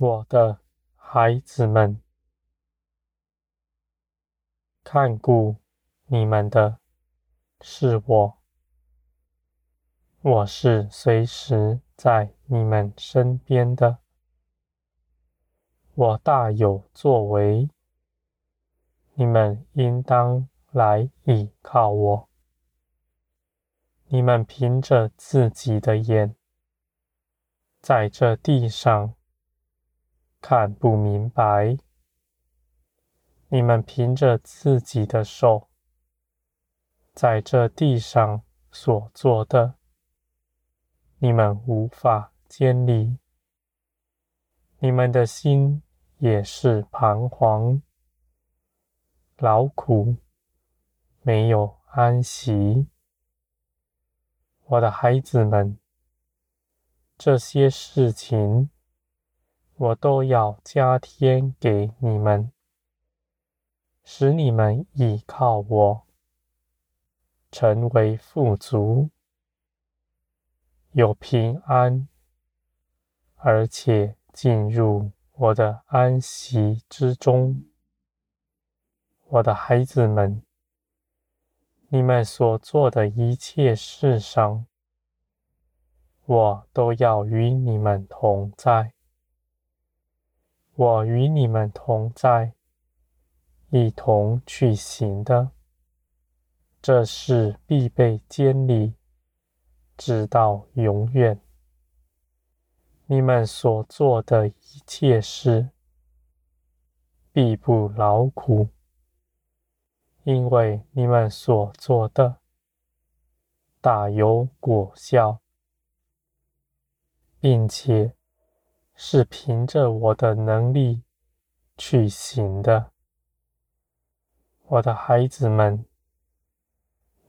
我的孩子们，看顾你们的是我，我是随时在你们身边的，我大有作为，你们应当来倚靠我。你们凭着自己的眼，在这地上。看不明白，你们凭着自己的手，在这地上所做的，你们无法监理，你们的心也是彷徨、劳苦，没有安息。我的孩子们，这些事情。我都要加添给你们，使你们倚靠我，成为富足，有平安，而且进入我的安息之中。我的孩子们，你们所做的一切事上，我都要与你们同在。我与你们同在，一同去行的，这事必被坚立，直到永远。你们所做的一切事，必不劳苦，因为你们所做的，大有果效，并且。是凭着我的能力去行的，我的孩子们，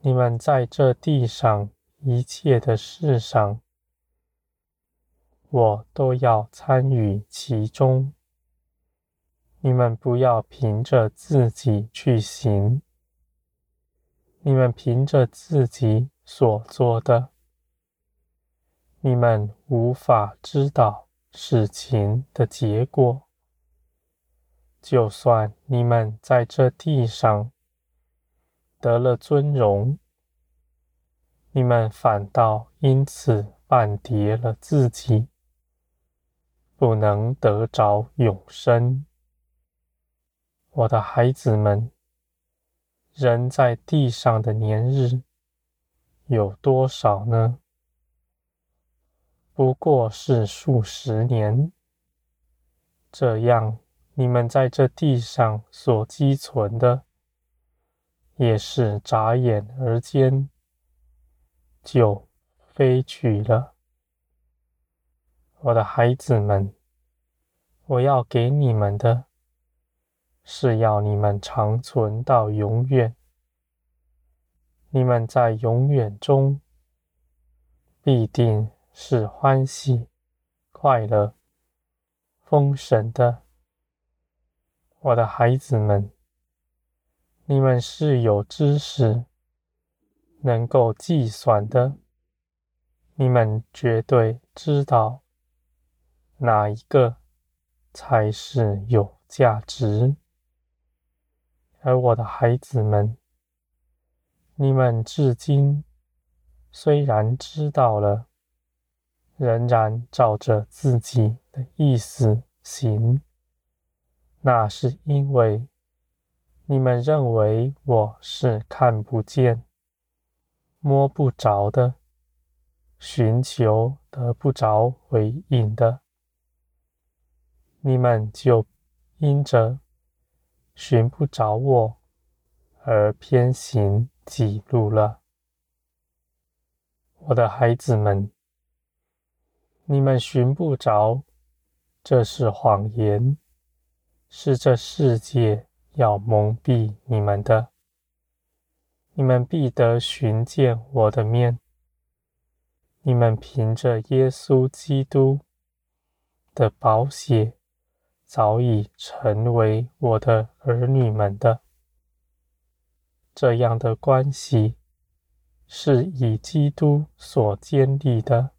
你们在这地上一切的事上，我都要参与其中。你们不要凭着自己去行，你们凭着自己所做的，你们无法知道。事情的结果，就算你们在这地上得了尊荣，你们反倒因此绊跌了自己，不能得着永生。我的孩子们，人在地上的年日有多少呢？不过是数十年，这样你们在这地上所积存的，也是眨眼而间就飞去了。我的孩子们，我要给你们的，是要你们长存到永远。你们在永远中必定。是欢喜、快乐、丰盛的，我的孩子们，你们是有知识、能够计算的，你们绝对知道哪一个才是有价值。而我的孩子们，你们至今虽然知道了。仍然照着自己的意思行，那是因为你们认为我是看不见、摸不着的，寻求得不着回应的，你们就因着寻不着我而偏行己路了，我的孩子们。你们寻不着，这是谎言，是这世界要蒙蔽你们的。你们必得寻见我的面。你们凭着耶稣基督的宝血，早已成为我的儿女们的。这样的关系是以基督所建立的。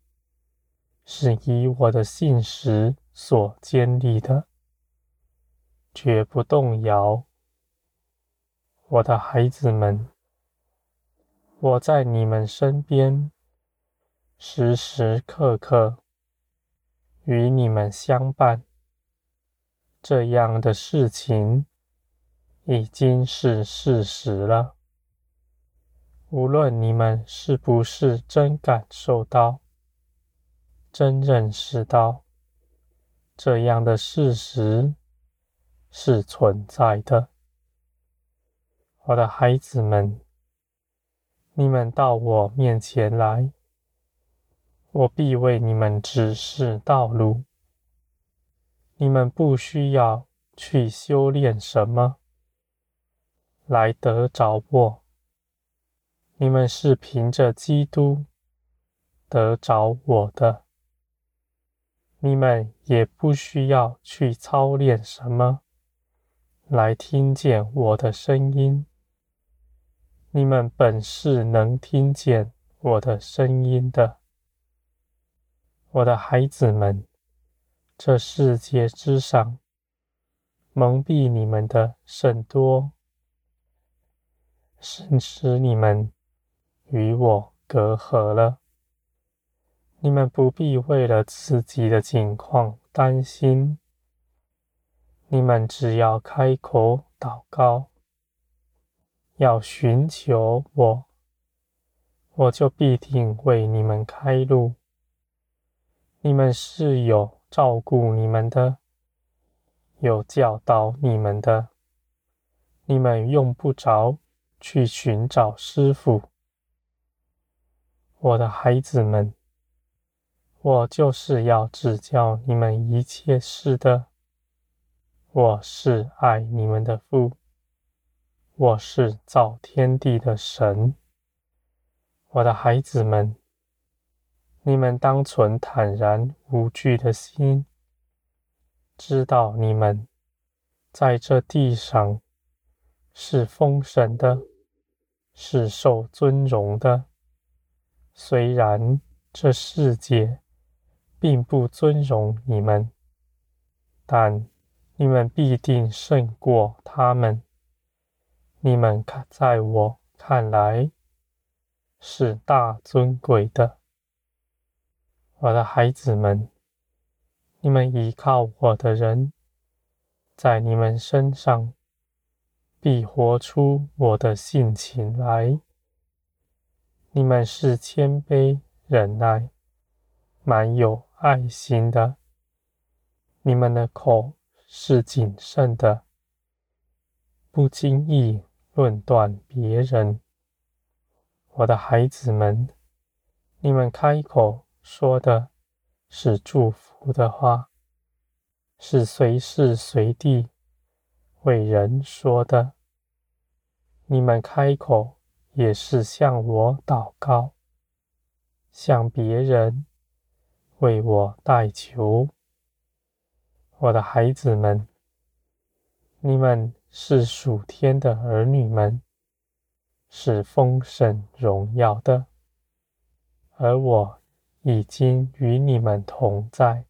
是以我的信实所建立的，绝不动摇。我的孩子们，我在你们身边，时时刻刻与你们相伴。这样的事情已经是事实了。无论你们是不是真感受到、真认识到，这样的事实是存在的，我的孩子们，你们到我面前来，我必为你们指示道路。你们不需要去修炼什么来得着我，你们是凭着基督得着我的。你们也不需要去操练什么来听见我的声音，你们本是能听见我的声音的，我的孩子们。这世界之上，蒙蔽你们的甚多，甚使你们与我隔阂了。你们不必为了自己的境况担心，你们只要开口祷告，要寻求我，我就必定为你们开路。你们是有。照顾你们的，有教导你们的，你们用不着去寻找师傅。我的孩子们，我就是要指教你们一切事的。我是爱你们的父，我是造天地的神。我的孩子们。你们当存坦然无惧的心，知道你们在这地上是丰盛的，是受尊荣的。虽然这世界并不尊荣你们，但你们必定胜过他们。你们看，在我看来是大尊贵的。我的孩子们，你们依靠我的人，在你们身上必活出我的性情来。你们是谦卑忍耐、满有爱心的。你们的口是谨慎的，不轻易论断别人。我的孩子们，你们开口。说的是祝福的话，是随时随地为人说的。你们开口也是向我祷告，向别人为我代求。我的孩子们，你们是属天的儿女们，是丰盛荣耀的，而我。已经与你们同在，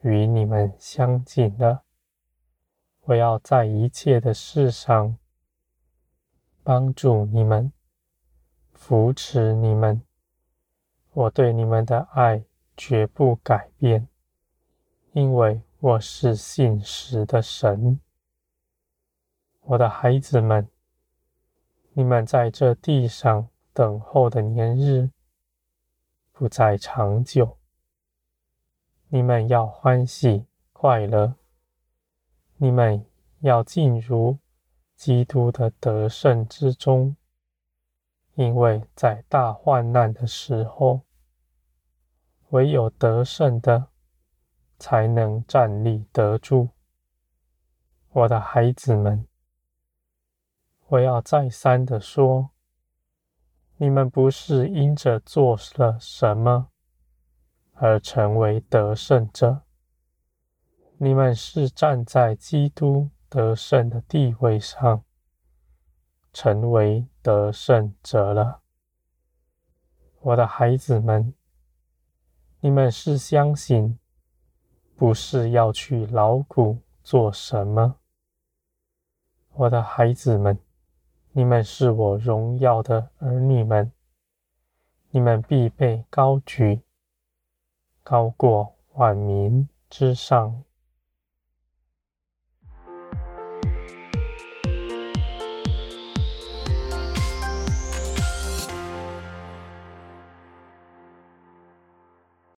与你们相近了。我要在一切的事上帮助你们，扶持你们。我对你们的爱绝不改变，因为我是信实的神。我的孩子们，你们在这地上等候的年日。不再长久，你们要欢喜快乐，你们要进入基督的得胜之中，因为在大患难的时候，唯有得胜的才能站立得住。我的孩子们，我要再三的说。你们不是因着做了什么而成为得胜者，你们是站在基督得胜的地位上，成为得胜者了。我的孩子们，你们是相信不是要去劳苦做什么。我的孩子们，你们是我荣耀的儿女们，你们必被高举，高过万民之上。